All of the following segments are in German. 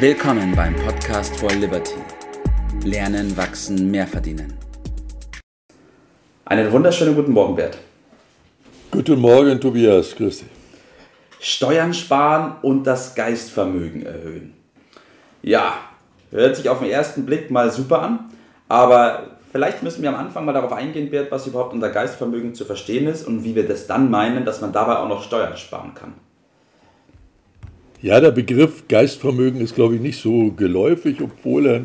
Willkommen beim Podcast for Liberty. Lernen, wachsen, mehr verdienen. Einen wunderschönen guten Morgen, Bert. Guten Morgen, Tobias. Grüß dich. Steuern sparen und das Geistvermögen erhöhen. Ja, hört sich auf den ersten Blick mal super an, aber vielleicht müssen wir am Anfang mal darauf eingehen, Bert, was überhaupt unter Geistvermögen zu verstehen ist und wie wir das dann meinen, dass man dabei auch noch Steuern sparen kann. Ja, der Begriff Geistvermögen ist, glaube ich, nicht so geläufig, obwohl er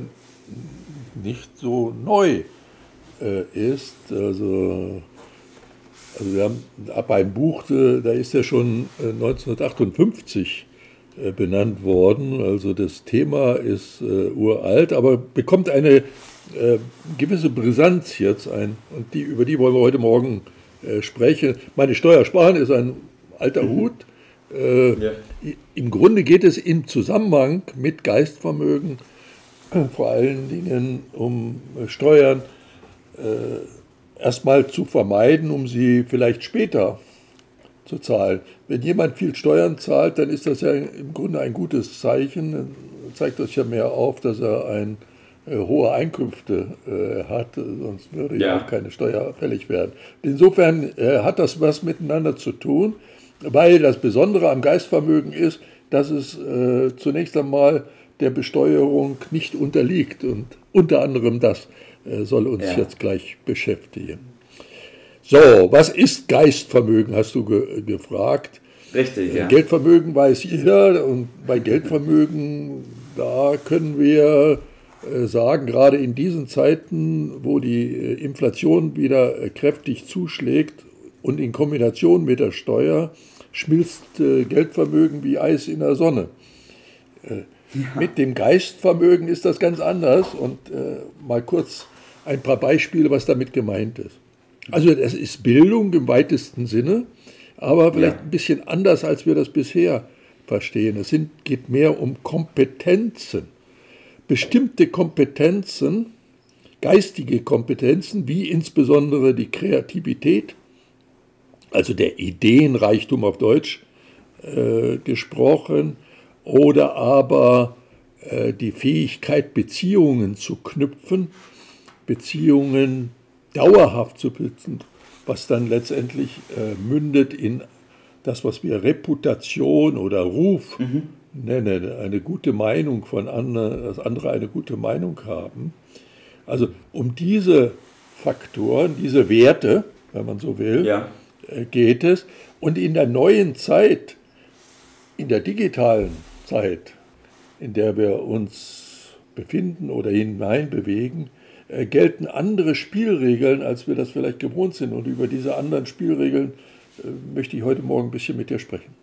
nicht so neu äh, ist. Also, also wir haben beim Buch, äh, da ist er schon 1958 äh, äh, benannt worden. Also das Thema ist äh, uralt, aber bekommt eine äh, gewisse Brisanz jetzt ein. Und die, über die wollen wir heute Morgen sprechen. Meine Steuer sparen ist ein alter mhm. Hut. Äh, ja. Im Grunde geht es im Zusammenhang mit Geistvermögen äh, vor allen Dingen um äh, Steuern erstmal zu vermeiden, um sie vielleicht später zu zahlen. Wenn jemand viel Steuern zahlt, dann ist das ja im Grunde ein gutes Zeichen. Dann zeigt das ja mehr auf, dass er ein hohe Einkünfte äh, hat, sonst würde ja auch keine Steuer fällig werden. Insofern äh, hat das was miteinander zu tun, weil das Besondere am Geistvermögen ist, dass es äh, zunächst einmal der Besteuerung nicht unterliegt und unter anderem das äh, soll uns ja. jetzt gleich beschäftigen. So, was ist Geistvermögen, hast du ge gefragt. Richtig, ja. Geldvermögen weiß jeder und bei Geldvermögen, da können wir äh, sagen, gerade in diesen Zeiten, wo die äh, Inflation wieder äh, kräftig zuschlägt und in Kombination mit der Steuer, schmilzt Geldvermögen wie Eis in der Sonne. Ja. Mit dem Geistvermögen ist das ganz anders und mal kurz ein paar Beispiele, was damit gemeint ist. Also es ist Bildung im weitesten Sinne, aber vielleicht ja. ein bisschen anders, als wir das bisher verstehen. Es sind, geht mehr um Kompetenzen bestimmte Kompetenzen, geistige Kompetenzen, wie insbesondere die Kreativität, also der Ideenreichtum auf Deutsch äh, gesprochen, oder aber äh, die Fähigkeit, Beziehungen zu knüpfen, Beziehungen dauerhaft zu besitzen, was dann letztendlich äh, mündet in das, was wir Reputation oder Ruf mhm nenne, eine gute Meinung von anderen, dass andere eine gute Meinung haben. Also um diese Faktoren, diese Werte, wenn man so will, ja. Geht es. Und in der neuen Zeit, in der digitalen Zeit, in der wir uns befinden oder hineinbewegen, äh, gelten andere Spielregeln, als wir das vielleicht gewohnt sind. Und über diese anderen Spielregeln äh, möchte ich heute Morgen ein bisschen mit dir sprechen.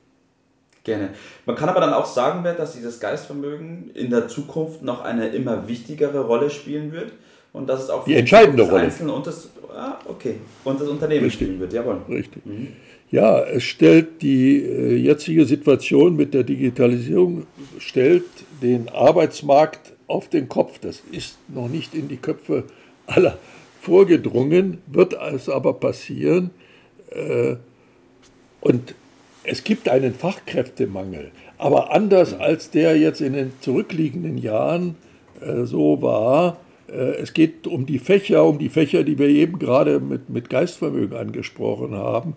Gerne. Man kann aber dann auch sagen, dass dieses Geistvermögen in der Zukunft noch eine immer wichtigere Rolle spielen wird und dass es auch die entscheidende das Rolle Einzelne und das, ah, okay, und das Unternehmen Richtig. spielen wird. Jawohl. Richtig. Mhm. Ja, es stellt die äh, jetzige Situation mit der Digitalisierung stellt den Arbeitsmarkt auf den Kopf. Das ist noch nicht in die Köpfe aller vorgedrungen, wird es aber passieren. Äh, und es gibt einen Fachkräftemangel, aber anders als der jetzt in den zurückliegenden Jahren äh, so war. Äh, es geht um die Fächer, um die Fächer, die wir eben gerade mit, mit Geistvermögen angesprochen haben.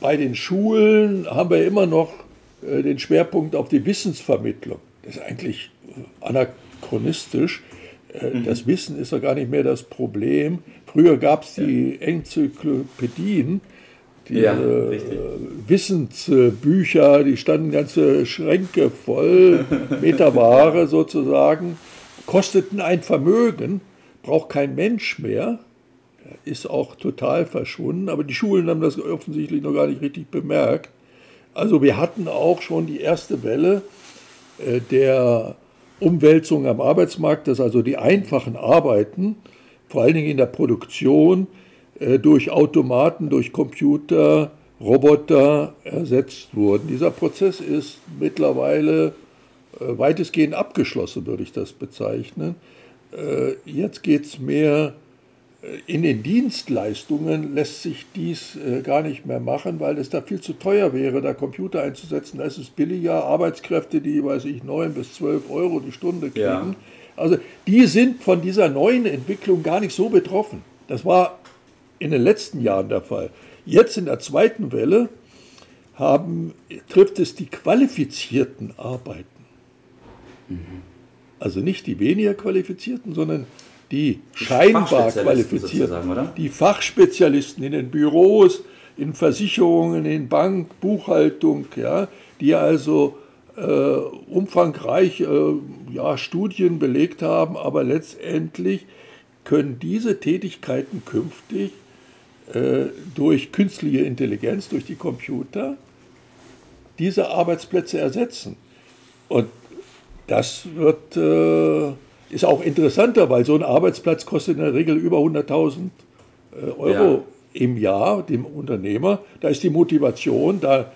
Bei den Schulen haben wir immer noch äh, den Schwerpunkt auf die Wissensvermittlung. Das ist eigentlich anachronistisch. Äh, mhm. Das Wissen ist ja gar nicht mehr das Problem. Früher gab es die Enzyklopädien, diese ja, Wissensbücher, die standen ganze Schränke voll, Meterware sozusagen, kosteten ein Vermögen, braucht kein Mensch mehr, ist auch total verschwunden, aber die Schulen haben das offensichtlich noch gar nicht richtig bemerkt. Also wir hatten auch schon die erste Welle äh, der Umwälzung am Arbeitsmarkt, dass also die einfachen Arbeiten, vor allen Dingen in der Produktion, äh, durch Automaten, durch Computer, Roboter ersetzt wurden. Dieser Prozess ist mittlerweile weitestgehend abgeschlossen, würde ich das bezeichnen. Äh, jetzt geht es mehr in den Dienstleistungen lässt sich dies äh, gar nicht mehr machen, weil es da viel zu teuer wäre, da Computer einzusetzen. Da ist es billiger, Arbeitskräfte, die, weiß ich, 9 bis 12 Euro die Stunde kriegen. Ja. Also die sind von dieser neuen Entwicklung gar nicht so betroffen. Das war in den letzten Jahren der Fall. Jetzt in der zweiten Welle haben, trifft es die qualifizierten Arbeiten. Also nicht die weniger qualifizierten, sondern die, die scheinbar qualifizierten, die Fachspezialisten in den Büros, in Versicherungen, in Bank, Buchhaltung, ja, die also äh, umfangreich äh, ja, Studien belegt haben, aber letztendlich können diese Tätigkeiten künftig äh, durch künstliche Intelligenz, durch die Computer, diese Arbeitsplätze ersetzen. Und das wird äh, ist auch interessanter, weil so ein Arbeitsplatz kostet in der Regel über 100.000 äh, Euro ja. im Jahr dem Unternehmer. Da ist die Motivation, da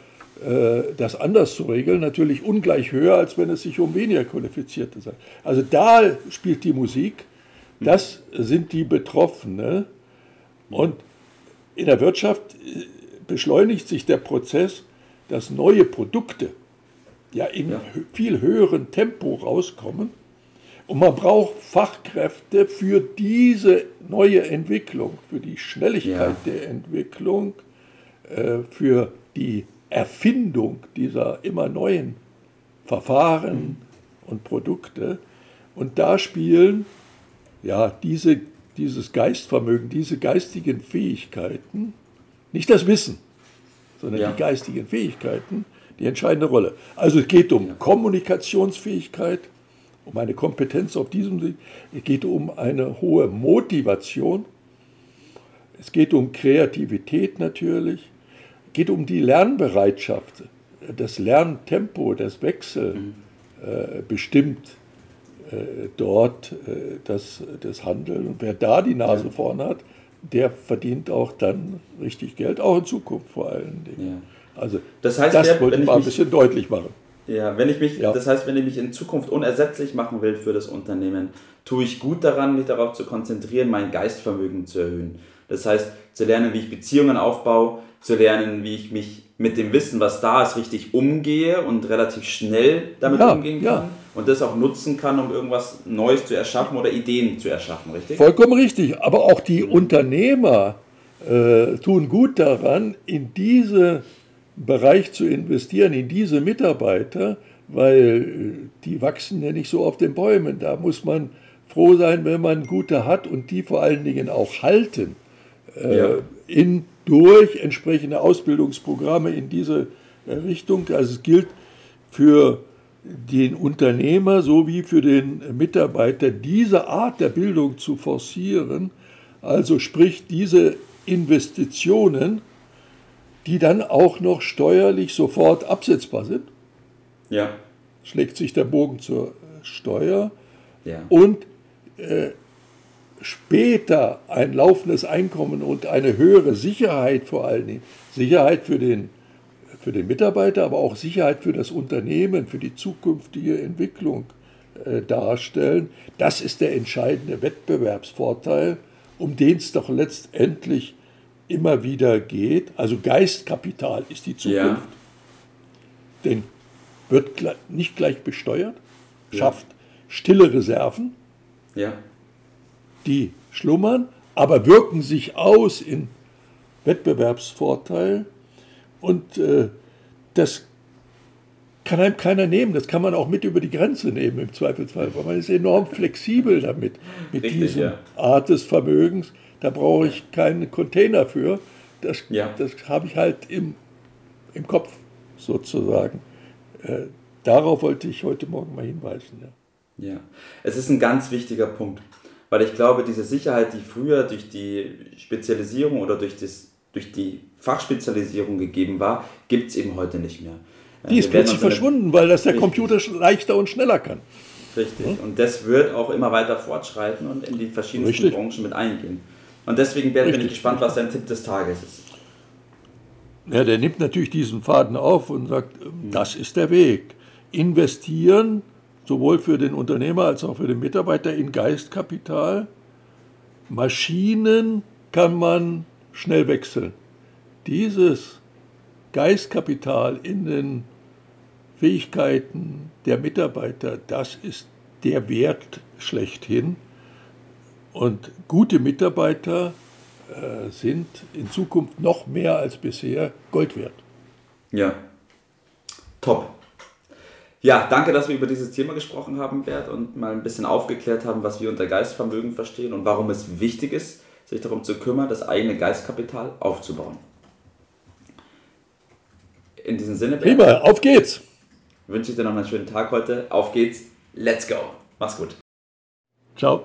äh, das anders zu regeln, natürlich ungleich höher, als wenn es sich um weniger Qualifizierte handelt. Also da spielt die Musik. Das sind die Betroffenen. Und in der Wirtschaft äh, beschleunigt sich der Prozess, dass neue Produkte ja in ja. viel höherem Tempo rauskommen und man braucht Fachkräfte für diese neue Entwicklung, für die Schnelligkeit ja. der Entwicklung, äh, für die Erfindung dieser immer neuen Verfahren mhm. und Produkte. Und da spielen ja diese, dieses Geistvermögen, diese geistigen Fähigkeiten, nicht das Wissen, sondern ja. die geistigen Fähigkeiten, die entscheidende Rolle. Also es geht um. Kommunikationsfähigkeit, um eine Kompetenz auf diesem Weg. Es geht um eine hohe Motivation. Es geht um Kreativität natürlich. Es geht um die Lernbereitschaft. Das Lerntempo, das Wechsel mhm. äh, bestimmt äh, dort äh, das, das Handeln. Und wer da die Nase ja. vorn hat, der verdient auch dann richtig Geld, auch in Zukunft vor allen Dingen. Ja. Also das, heißt, das wollte ich mal ein bisschen deutlich machen. Ja, wenn ich mich, ja. das heißt, wenn ich mich in Zukunft unersetzlich machen will für das Unternehmen, tue ich gut daran, mich darauf zu konzentrieren, mein Geistvermögen zu erhöhen. Das heißt, zu lernen, wie ich Beziehungen aufbaue, zu lernen, wie ich mich mit dem Wissen, was da ist, richtig umgehe und relativ schnell damit ja, umgehen kann ja. und das auch nutzen kann, um irgendwas Neues zu erschaffen oder Ideen zu erschaffen, richtig? Vollkommen richtig. Aber auch die Unternehmer äh, tun gut daran, in diese Bereich zu investieren, in diese Mitarbeiter, weil die wachsen ja nicht so auf den Bäumen. Da muss man froh sein, wenn man gute hat und die vor allen Dingen auch halten. Äh, ja. in, durch entsprechende Ausbildungsprogramme in diese äh, Richtung. Also es gilt für den Unternehmer sowie für den Mitarbeiter diese Art der Bildung zu forcieren, also sprich diese Investitionen die dann auch noch steuerlich sofort absetzbar sind. Ja. Schlägt sich der Bogen zur Steuer. Ja. Und äh, später ein laufendes Einkommen und eine höhere Sicherheit vor allen Dingen, Sicherheit für den, für den Mitarbeiter, aber auch Sicherheit für das Unternehmen, für die zukünftige Entwicklung äh, darstellen. Das ist der entscheidende Wettbewerbsvorteil, um den es doch letztendlich immer wieder geht. Also Geistkapital ist die Zukunft. Ja. Denn wird nicht gleich besteuert, schafft ja. stille Reserven, ja. die schlummern, aber wirken sich aus in Wettbewerbsvorteil. Und äh, das kann einem keiner nehmen. Das kann man auch mit über die Grenze nehmen im Zweifelsfall, weil man ist enorm flexibel damit, mit Richtig, dieser ja. Art des Vermögens. Da brauche ich keinen Container für. Das, ja. das habe ich halt im, im Kopf sozusagen. Äh, darauf wollte ich heute Morgen mal hinweisen. Ja. ja, es ist ein ganz wichtiger Punkt, weil ich glaube, diese Sicherheit, die früher durch die Spezialisierung oder durch, das, durch die Fachspezialisierung gegeben war, gibt es eben heute nicht mehr. Die ist plötzlich verschwunden, weil das der Computer leichter und schneller kann. Richtig. Hm? Und das wird auch immer weiter fortschreiten und in die verschiedensten Richtig. Branchen mit eingehen. Und deswegen bin ich gespannt, was dein Tipp des Tages ist. Ja, der nimmt natürlich diesen Faden auf und sagt, das ist der Weg. Investieren, sowohl für den Unternehmer als auch für den Mitarbeiter, in Geistkapital, Maschinen kann man schnell wechseln. Dieses Geistkapital in den Fähigkeiten der Mitarbeiter, das ist der Wert schlechthin. Und gute Mitarbeiter äh, sind in Zukunft noch mehr als bisher Gold wert. Ja, top. Ja, danke, dass wir über dieses Thema gesprochen haben, Bert, und mal ein bisschen aufgeklärt haben, was wir unter Geistvermögen verstehen und warum es wichtig ist, sich darum zu kümmern, das eigene Geistkapital aufzubauen. In diesem Sinne, Bert, Prima, auf geht's! Wünsche ich dir noch einen schönen Tag heute. Auf geht's, let's go! Mach's gut. Ciao.